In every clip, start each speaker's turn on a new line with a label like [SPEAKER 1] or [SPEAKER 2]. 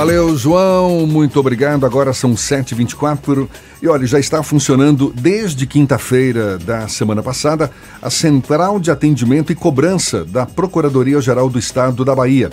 [SPEAKER 1] Valeu, João. Muito obrigado. Agora são 7h24. E olha, já está funcionando desde quinta-feira da semana passada a Central de Atendimento e Cobrança da Procuradoria-Geral do Estado da Bahia.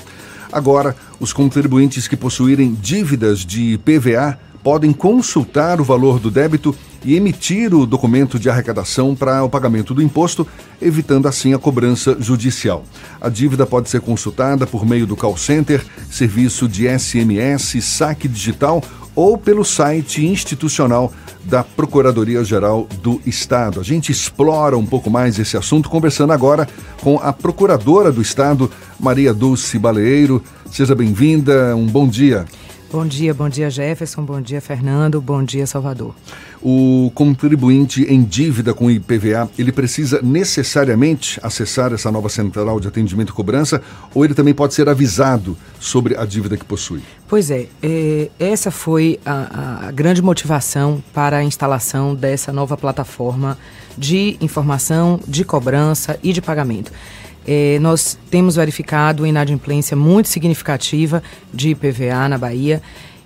[SPEAKER 1] Agora, os contribuintes que possuírem dívidas de PVA podem consultar o valor do débito e emitir o documento de arrecadação para o pagamento do imposto, evitando assim a cobrança judicial. A dívida pode ser consultada por meio do call center, serviço de SMS, saque digital ou pelo site institucional da Procuradoria-Geral do Estado. A gente explora um pouco mais esse assunto conversando agora com a Procuradora do Estado, Maria Dulce Baleeiro. Seja bem-vinda, um bom dia.
[SPEAKER 2] Bom dia, bom dia Jefferson, bom dia Fernando, bom dia Salvador.
[SPEAKER 1] O contribuinte em dívida com IPVA, ele precisa necessariamente acessar essa nova central de atendimento e cobrança ou ele também pode ser avisado sobre a dívida que possui?
[SPEAKER 2] Pois é, é essa foi a, a grande motivação para a instalação dessa nova plataforma de informação, de cobrança e de pagamento. É, nós temos verificado uma inadimplência muito significativa de IPVA na Bahia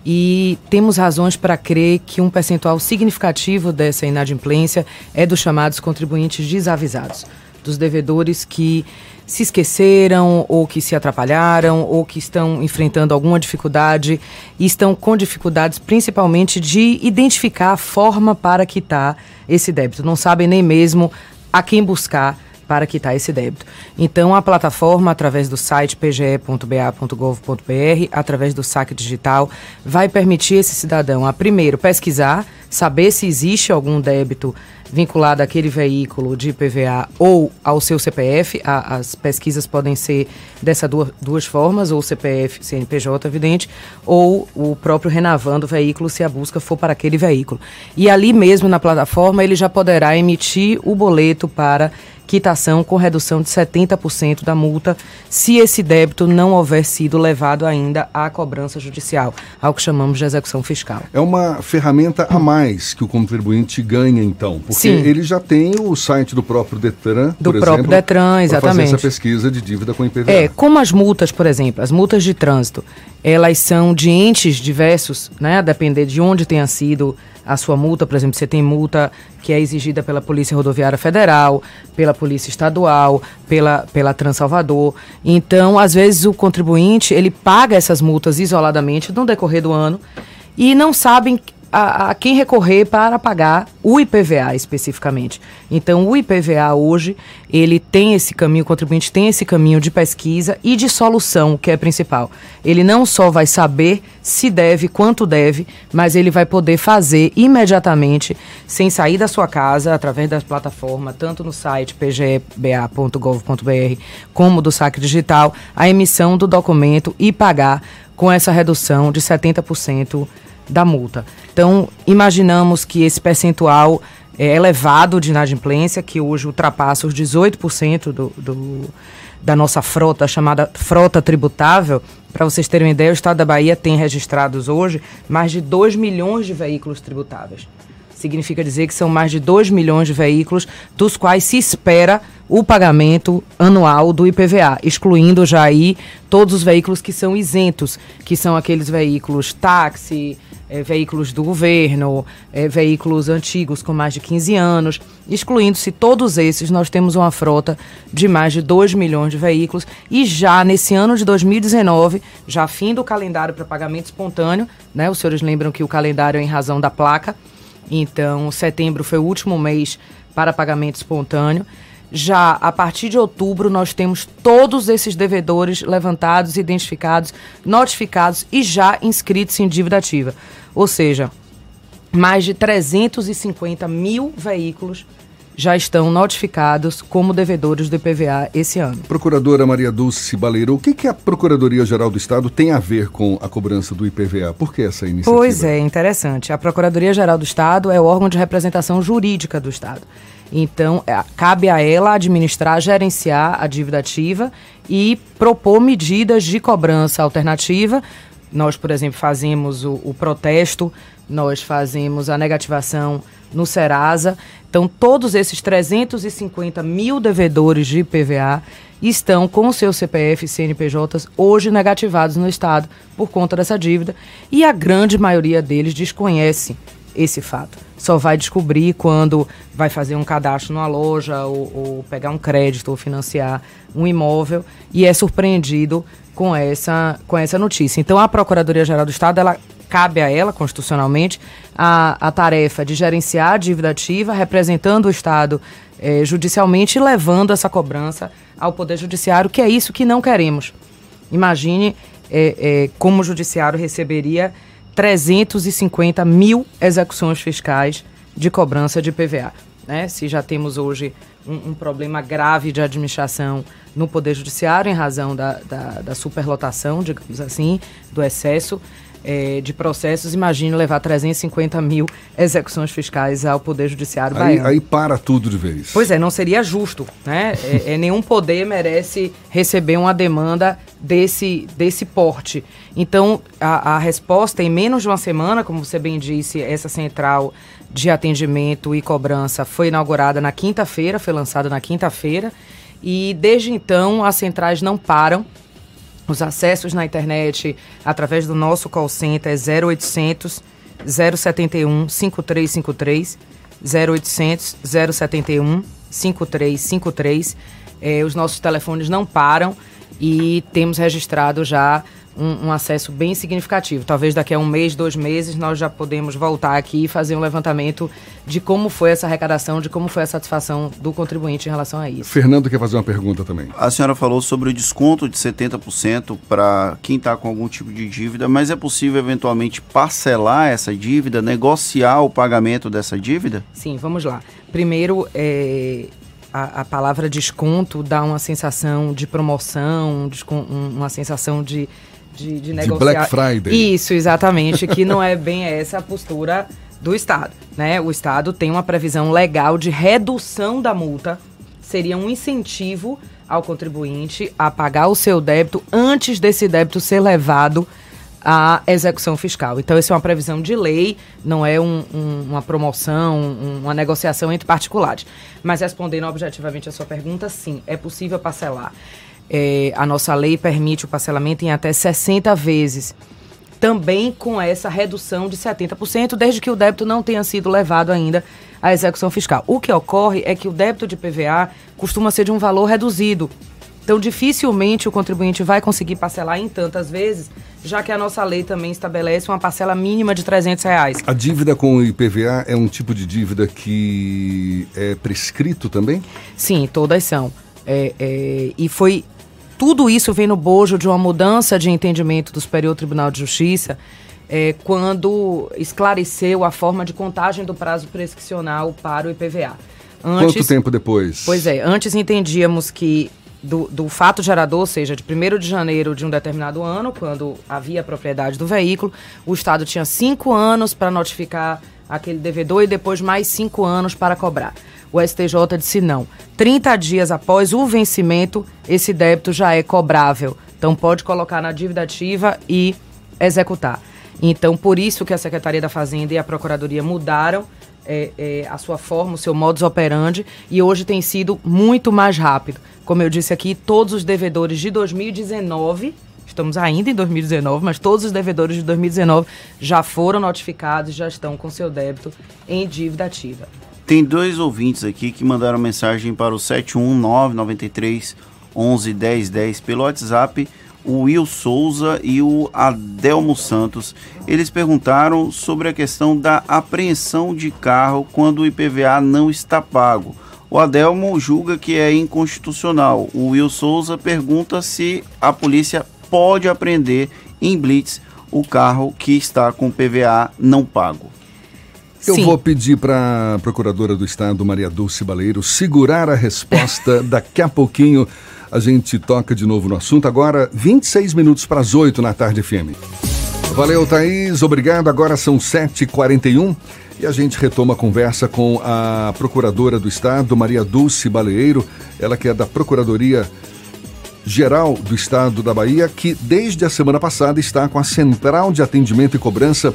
[SPEAKER 2] e temos razões para crer que um percentual significativo dessa inadimplência é dos chamados contribuintes desavisados, dos devedores que se esqueceram ou que se atrapalharam ou que estão enfrentando alguma dificuldade e estão com dificuldades principalmente de identificar a forma para quitar esse débito. Não sabem nem mesmo a quem buscar para quitar esse débito. Então, a plataforma, através do site pge.ba.gov.br, através do saque digital, vai permitir esse cidadão a primeiro pesquisar, saber se existe algum débito vinculado àquele veículo de IPVA ou ao seu CPF. A, as pesquisas podem ser dessas duas, duas formas, ou CPF, CNPJ, evidente, ou o próprio renavando o veículo, se a busca for para aquele veículo. E ali mesmo na plataforma ele já poderá emitir o boleto para quitação com redução de 70% da multa se esse débito não houver sido levado ainda à cobrança judicial, ao que chamamos de execução fiscal.
[SPEAKER 1] É uma ferramenta a mais que o contribuinte ganha, então, porque Sim. ele já tem o site do próprio Detran,
[SPEAKER 2] do próprio exemplo, Detran, exatamente.
[SPEAKER 1] fazer essa pesquisa de dívida com IPVA.
[SPEAKER 2] É, como as multas, por exemplo, as multas de trânsito, elas são de entes diversos, né, a depender de onde tenha sido a sua multa, por exemplo, você tem multa que é exigida pela Polícia Rodoviária Federal, pela Polícia Estadual, pela, pela Transalvador. Então, às vezes, o contribuinte, ele paga essas multas isoladamente no decorrer do ano e não sabem a, a, quem recorrer para pagar o IPVA especificamente. Então, o IPVA hoje, ele tem esse caminho, o contribuinte tem esse caminho de pesquisa e de solução, que é principal. Ele não só vai saber se deve, quanto deve, mas ele vai poder fazer imediatamente, sem sair da sua casa, através da plataforma, tanto no site pgba.gov.br, como do saque digital, a emissão do documento e pagar com essa redução de 70% da multa. Então, imaginamos que esse percentual é elevado de inadimplência, que hoje ultrapassa os 18% do, do, da nossa frota, chamada frota tributável. Para vocês terem uma ideia, o Estado da Bahia tem registrados hoje mais de 2 milhões de veículos tributáveis. Significa dizer que são mais de 2 milhões de veículos, dos quais se espera o pagamento anual do IPVA, excluindo já aí todos os veículos que são isentos, que são aqueles veículos táxi, é, veículos do governo, é, veículos antigos com mais de 15 anos. Excluindo-se todos esses, nós temos uma frota de mais de 2 milhões de veículos e já nesse ano de 2019, já fim do calendário para pagamento espontâneo, né? Os senhores lembram que o calendário é em razão da placa, então setembro foi o último mês para pagamento espontâneo já a partir de outubro nós temos todos esses devedores levantados, identificados, notificados e já inscritos em dívida ativa. Ou seja, mais de 350 mil veículos já estão notificados como devedores do IPVA esse ano.
[SPEAKER 1] Procuradora Maria Dulce Baleiro, o que, que a Procuradoria-Geral do Estado tem a ver com a cobrança do IPVA? Por que essa iniciativa?
[SPEAKER 2] Pois é, interessante. A Procuradoria-Geral do Estado é o órgão de representação jurídica do Estado. Então, é, cabe a ela administrar, gerenciar a dívida ativa e propor medidas de cobrança alternativa Nós, por exemplo, fazemos o, o protesto, nós fazemos a negativação no Serasa. Então, todos esses 350 mil devedores de IPVA estão com seus CPF e CNPJs hoje negativados no Estado por conta dessa dívida e a grande maioria deles desconhece esse fato. Só vai descobrir quando vai fazer um cadastro numa loja ou, ou pegar um crédito ou financiar um imóvel e é surpreendido com essa, com essa notícia. Então, a Procuradoria-Geral do Estado, ela cabe a ela, constitucionalmente, a, a tarefa de gerenciar a dívida ativa, representando o Estado eh, judicialmente e levando essa cobrança ao Poder Judiciário, que é isso que não queremos. Imagine eh, eh, como o Judiciário receberia 350 mil execuções fiscais de cobrança de PVA. Né? Se já temos hoje um, um, problema grave de administração no Poder Judiciário em razão da, da, da superlotação, digamos assim, do excesso, é, de processos, imagine levar 350 mil execuções fiscais ao Poder Judiciário
[SPEAKER 1] aí, baiano. Aí para tudo de vez.
[SPEAKER 2] Pois é, não seria justo. Né? é, é, nenhum poder merece receber uma demanda desse, desse porte. Então, a, a resposta, em menos de uma semana, como você bem disse, essa central de atendimento e cobrança foi inaugurada na quinta-feira, foi lançada na quinta-feira. E desde então as centrais não param os acessos na internet através do nosso call center é 0800 071 5353 0800 071 5353. É, os nossos telefones não param e temos registrado já um, um, acesso bem significativo. Talvez daqui a um mês, dois meses, nós já podemos voltar aqui e fazer um levantamento de como foi essa arrecadação, de como foi a satisfação do contribuinte em relação a isso.
[SPEAKER 1] Fernando quer fazer uma pergunta também.
[SPEAKER 3] A senhora falou sobre o desconto de 70% para quem está com algum tipo de dívida, mas é possível eventualmente parcelar essa dívida, negociar o pagamento dessa dívida?
[SPEAKER 2] Sim, vamos lá. Primeiro, é, a, a, palavra desconto dá uma sensação de promoção, uma sensação de de, de negociar.
[SPEAKER 1] De Black Friday.
[SPEAKER 2] Isso, exatamente, que não é bem essa a postura do Estado. Né? O Estado tem uma previsão legal de redução da multa, seria um incentivo ao contribuinte a pagar o seu débito antes desse débito ser levado à execução fiscal. Então, isso é uma previsão de lei, não é um, um, uma promoção, um, uma negociação entre particulares. Mas respondendo objetivamente a sua pergunta, sim, é possível parcelar. É, a nossa lei permite o parcelamento em até 60 vezes. Também com essa redução de 70%, desde que o débito não tenha sido levado ainda à execução fiscal. O que ocorre é que o débito de PVA costuma ser de um valor reduzido. Então, dificilmente o contribuinte vai conseguir parcelar em tantas vezes, já que a nossa lei também estabelece uma parcela mínima de 300 reais.
[SPEAKER 1] A dívida com o IPVA é um tipo de dívida que é prescrito também?
[SPEAKER 2] Sim, todas são. É, é, e foi tudo isso vem no bojo de uma mudança de entendimento do Superior Tribunal de Justiça é, quando esclareceu a forma de contagem do prazo prescricional para o IPVA.
[SPEAKER 1] Antes, Quanto tempo depois?
[SPEAKER 2] Pois é, antes entendíamos que do, do, fato gerador, ou seja, de 1 de janeiro de um determinado ano, quando havia a propriedade do veículo, o Estado tinha cinco anos para notificar aquele devedor e depois mais cinco anos para cobrar. O STJ disse não. 30 dias após o vencimento, esse débito já é cobrável. Então pode colocar na dívida ativa e executar. Então, por isso que a Secretaria da Fazenda e a Procuradoria mudaram é, é, a sua forma, o seu modus operandi, e hoje tem sido muito mais rápido. Como eu disse aqui, todos os devedores de 2019, estamos ainda em 2019, mas todos os devedores de 2019 já foram notificados, já estão com seu débito em dívida ativa.
[SPEAKER 3] Tem dois ouvintes aqui que mandaram mensagem para o 71993 11 10 10 pelo WhatsApp, o Will Souza e o Adelmo Santos. Eles perguntaram sobre a questão da apreensão de carro quando o IPVA não está pago. O Adelmo julga que é inconstitucional. O Will Souza pergunta se a polícia pode apreender em blitz o carro que está com PVA não pago.
[SPEAKER 1] Eu Sim. vou pedir para a Procuradora do Estado, Maria Dulce Baleiro, segurar a resposta. Daqui a pouquinho a gente toca de novo no assunto. Agora, 26 minutos para as 8 na tarde FM. Valeu, Thaís. Obrigado. Agora são 7h41 e a gente retoma a conversa com a Procuradora do Estado, Maria Dulce Baleiro. Ela que é da Procuradoria Geral do Estado da Bahia, que desde a semana passada está com a Central de Atendimento e Cobrança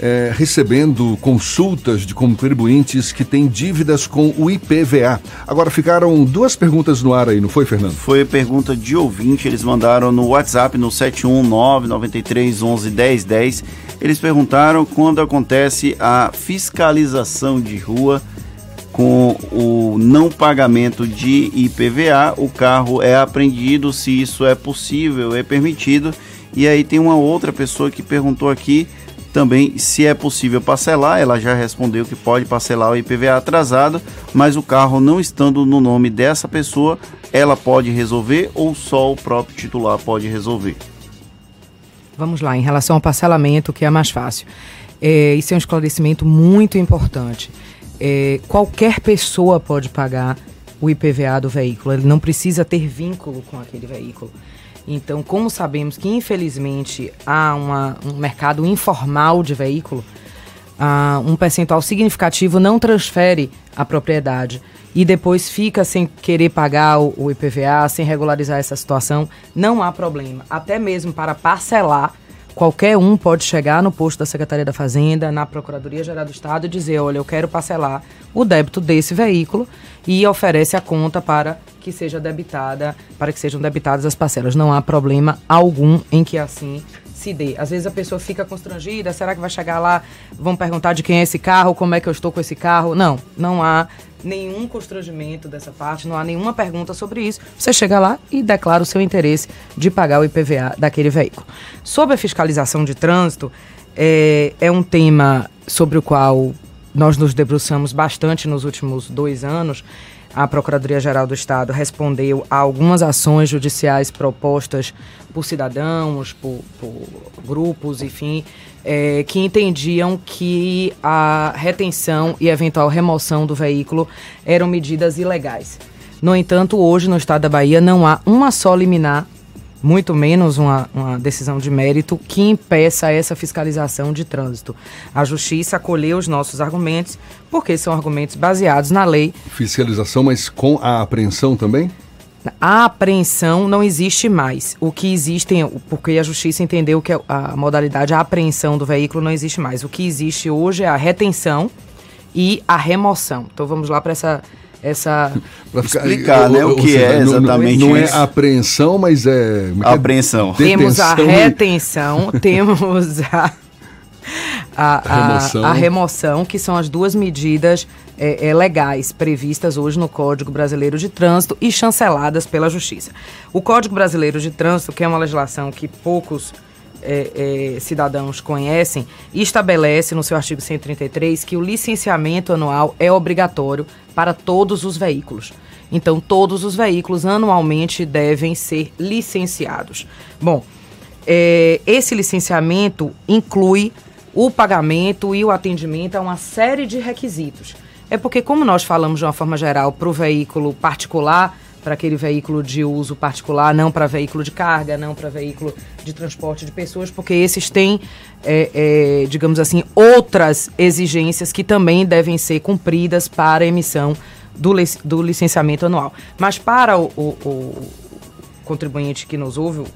[SPEAKER 1] é, recebendo consultas de contribuintes que têm dívidas com o IPVA. Agora ficaram duas perguntas no ar aí, não foi, Fernando?
[SPEAKER 3] Foi pergunta de ouvinte, eles mandaram no WhatsApp no 719 93 11 10 10. Eles perguntaram quando acontece a fiscalização de rua com o não pagamento de IPVA, o carro é apreendido, se isso é possível, é permitido. E aí tem uma outra pessoa que perguntou aqui também se é possível parcelar, ela já respondeu que pode parcelar o IPVA atrasado, mas o carro não estando no nome dessa pessoa, ela pode resolver ou só o próprio titular pode resolver?
[SPEAKER 2] Vamos lá, em relação ao parcelamento, que é mais fácil. É, isso é um esclarecimento muito importante. É, qualquer pessoa pode pagar o IPVA do veículo, ele não precisa ter vínculo com aquele veículo. Então, como sabemos que infelizmente há uma, um mercado informal de veículo, uh, um percentual significativo não transfere a propriedade e depois fica sem querer pagar o, o IPVA, sem regularizar essa situação, não há problema. Até mesmo para parcelar, qualquer um pode chegar no posto da Secretaria da Fazenda, na Procuradoria Geral do Estado e dizer, olha, eu quero parcelar o débito desse veículo e oferece a conta para que seja debitada, para que sejam debitadas as parcelas. Não há problema algum em que assim se dê. Às vezes a pessoa fica constrangida, será que vai chegar lá, vão perguntar de quem é esse carro, como é que eu estou com esse carro? Não, não há nenhum constrangimento dessa parte, não há nenhuma pergunta sobre isso. Você chega lá e declara o seu interesse de pagar o IPVA daquele veículo. Sobre a fiscalização de trânsito, é, é um tema sobre o qual nós nos debruçamos bastante nos últimos dois anos a Procuradoria-Geral do Estado respondeu a algumas ações judiciais propostas por cidadãos, por, por grupos, enfim, é, que entendiam que a retenção e eventual remoção do veículo eram medidas ilegais. No entanto, hoje no estado da Bahia não há uma só liminar muito menos uma, uma, decisão de mérito que impeça essa fiscalização de trânsito. A Justiça acolheu os nossos argumentos, porque são argumentos baseados na lei.
[SPEAKER 1] Fiscalização, mas com a apreensão também?
[SPEAKER 2] A apreensão não existe mais. O que existe, porque a Justiça entendeu que a modalidade a apreensão do veículo não existe mais. O que existe hoje é a retenção e a remoção. Então vamos lá para essa essa
[SPEAKER 3] pra ficar, explicar, né, o, que seja, é exatamente
[SPEAKER 1] não, não é apreensão, mas é,
[SPEAKER 3] é apreensão.
[SPEAKER 2] Temos a retenção, temos a a, a, remoção. a, remoção. que são as duas medidas é, é, legais previstas hoje no Código Brasileiro de Trânsito e chanceladas pela Justiça. O Código Brasileiro de Trânsito, que é uma legislação que poucos é, é, cidadãos conhecem, estabelece no seu artigo 133 que o licenciamento anual é obrigatório para todos os veículos. Então, todos os veículos anualmente devem ser licenciados. Bom, é, esse licenciamento inclui o pagamento e o atendimento a uma série de requisitos. É porque, como nós falamos de uma forma geral para o veículo particular, para aquele veículo de uso particular, não para veículo de carga, não para veículo de transporte de pessoas, porque esses têm, é, é, digamos assim, outras exigências que também devem ser cumpridas para emissão do, do licenciamento anual. Mas para o, o, o contribuinte que nos ouve, o,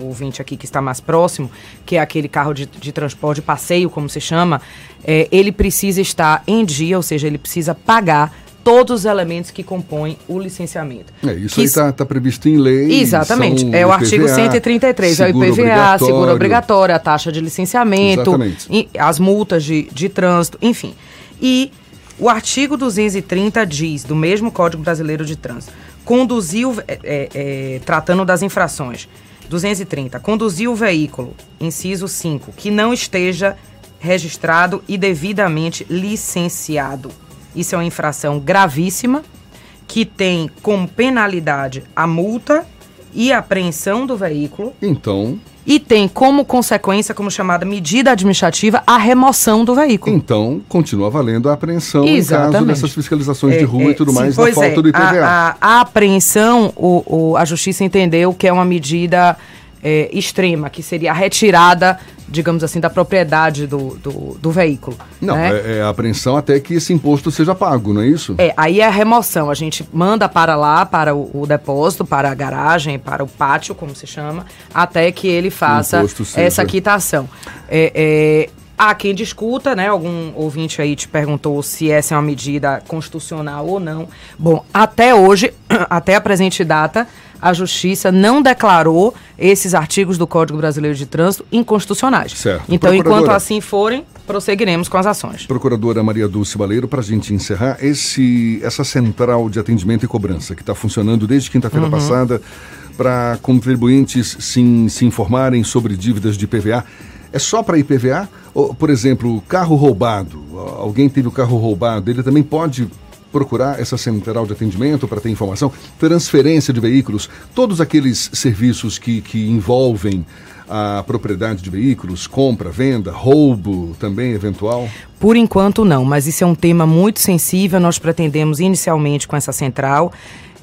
[SPEAKER 2] o, ouvinte aqui que está mais próximo, que é aquele carro de, de transporte, passeio, como se chama, é, ele precisa estar em dia, ou seja, ele precisa pagar todos os elementos que compõem o licenciamento.
[SPEAKER 1] É, isso que aí está tá previsto em lei.
[SPEAKER 2] Exatamente. É o IPVA, artigo 133, é o IPVA, seguro obrigatório, a taxa de licenciamento, as multas de, de trânsito, enfim. E o artigo 230 diz, do mesmo Código Brasileiro de Trânsito, conduziu, é, é, é tratando das infrações, 230, conduziu o veículo, inciso 5, que não esteja registrado e devidamente licenciado isso é uma infração gravíssima que tem como penalidade a multa e a apreensão do veículo.
[SPEAKER 1] Então.
[SPEAKER 2] E tem como consequência, como chamada medida administrativa, a remoção do veículo.
[SPEAKER 1] Então, continua valendo a apreensão Exatamente. em caso dessas fiscalizações é, de rua é, e tudo sim, mais da falta é, do IPVA.
[SPEAKER 2] A, a, a apreensão, o, o, a justiça entendeu que é uma medida é, extrema, que seria a retirada digamos assim, da propriedade do, do, do veículo.
[SPEAKER 1] Não,
[SPEAKER 2] né?
[SPEAKER 1] é, é, a apreensão até que esse imposto seja pago, não é isso?
[SPEAKER 2] É, aí é a remoção. A gente manda para lá, para o, o depósito, para a garagem, para o pátio, como se chama, até que ele faça essa quitação. É, é, há quem discuta, né? Algum ouvinte aí te perguntou se essa é uma medida constitucional ou não. Bom, até hoje, até a presente data, a Justiça não declarou esses artigos do Código Brasileiro de Trânsito inconstitucionais.
[SPEAKER 1] Certo.
[SPEAKER 2] Então, enquanto assim forem, prosseguiremos com as ações.
[SPEAKER 1] Procuradora Maria Dulce Baleiro, para a gente encerrar, esse, essa central de atendimento e cobrança que está funcionando desde quinta-feira uhum. passada para contribuintes se, se informarem sobre dívidas de IPVA, é só para IPVA? Ou, por exemplo, carro roubado, alguém teve o carro roubado, ele também pode procurar essa central de atendimento para ter informação, transferência de veículos, todos aqueles serviços que, que envolvem a propriedade de veículos, compra, venda, roubo também eventual?
[SPEAKER 2] Por enquanto não, mas isso é um tema muito sensível. Nós pretendemos inicialmente com essa central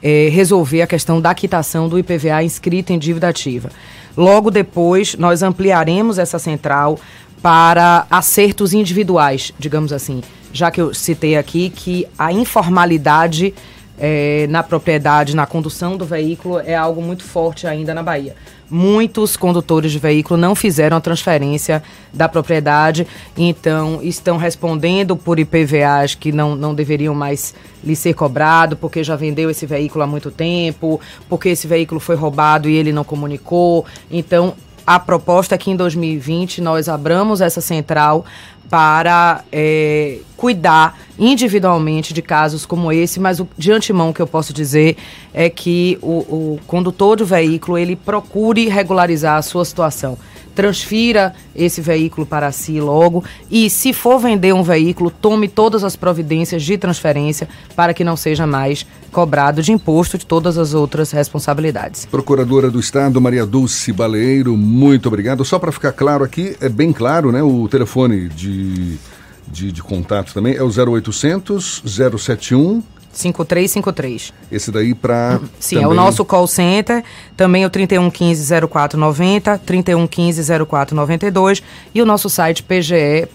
[SPEAKER 2] é, resolver a questão da quitação do IPVA inscrito em dívida ativa. Logo depois, nós ampliaremos essa central para acertos individuais, digamos assim, já que eu citei aqui que a informalidade é, na propriedade, na condução do veículo é algo muito forte ainda na Bahia. Muitos condutores de veículo não fizeram a transferência da propriedade, então estão respondendo por IPVAs que não, não deveriam mais lhe ser cobrado, porque já vendeu esse veículo há muito tempo, porque esse veículo foi roubado e ele não comunicou. Então, a proposta é que em 2020 nós abramos essa central para é, cuidar individualmente de casos como esse, mas o, de antemão o que eu posso dizer é que o, o condutor do veículo ele procure regularizar a sua situação transfira esse veículo para si logo e, se for vender um veículo, tome todas as providências de transferência para que não seja mais cobrado de imposto de todas as outras responsabilidades.
[SPEAKER 1] Procuradora do Estado, Maria Dulce Baleiro, muito obrigado. Só para ficar claro aqui, é bem claro, né? O telefone de, de, de contato também é o 0800 071
[SPEAKER 2] 5353.
[SPEAKER 1] Esse daí para.
[SPEAKER 2] Sim, também... é o nosso call center, também o 3115-0490, 3115-0492 e o nosso site pge.ba.gov.br.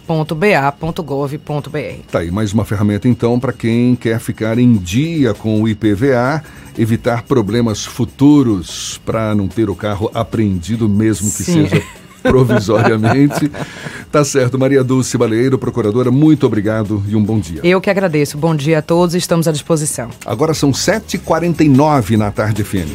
[SPEAKER 1] Tá aí, mais uma ferramenta então para quem quer ficar em dia com o IPVA, evitar problemas futuros para não ter o carro apreendido, mesmo que Sim. seja provisoriamente. tá certo. Maria Dulce Baleiro, procuradora, muito obrigado e um bom dia.
[SPEAKER 2] Eu que agradeço. Bom dia a todos, estamos à disposição.
[SPEAKER 1] Agora são 7h49 na tarde FM.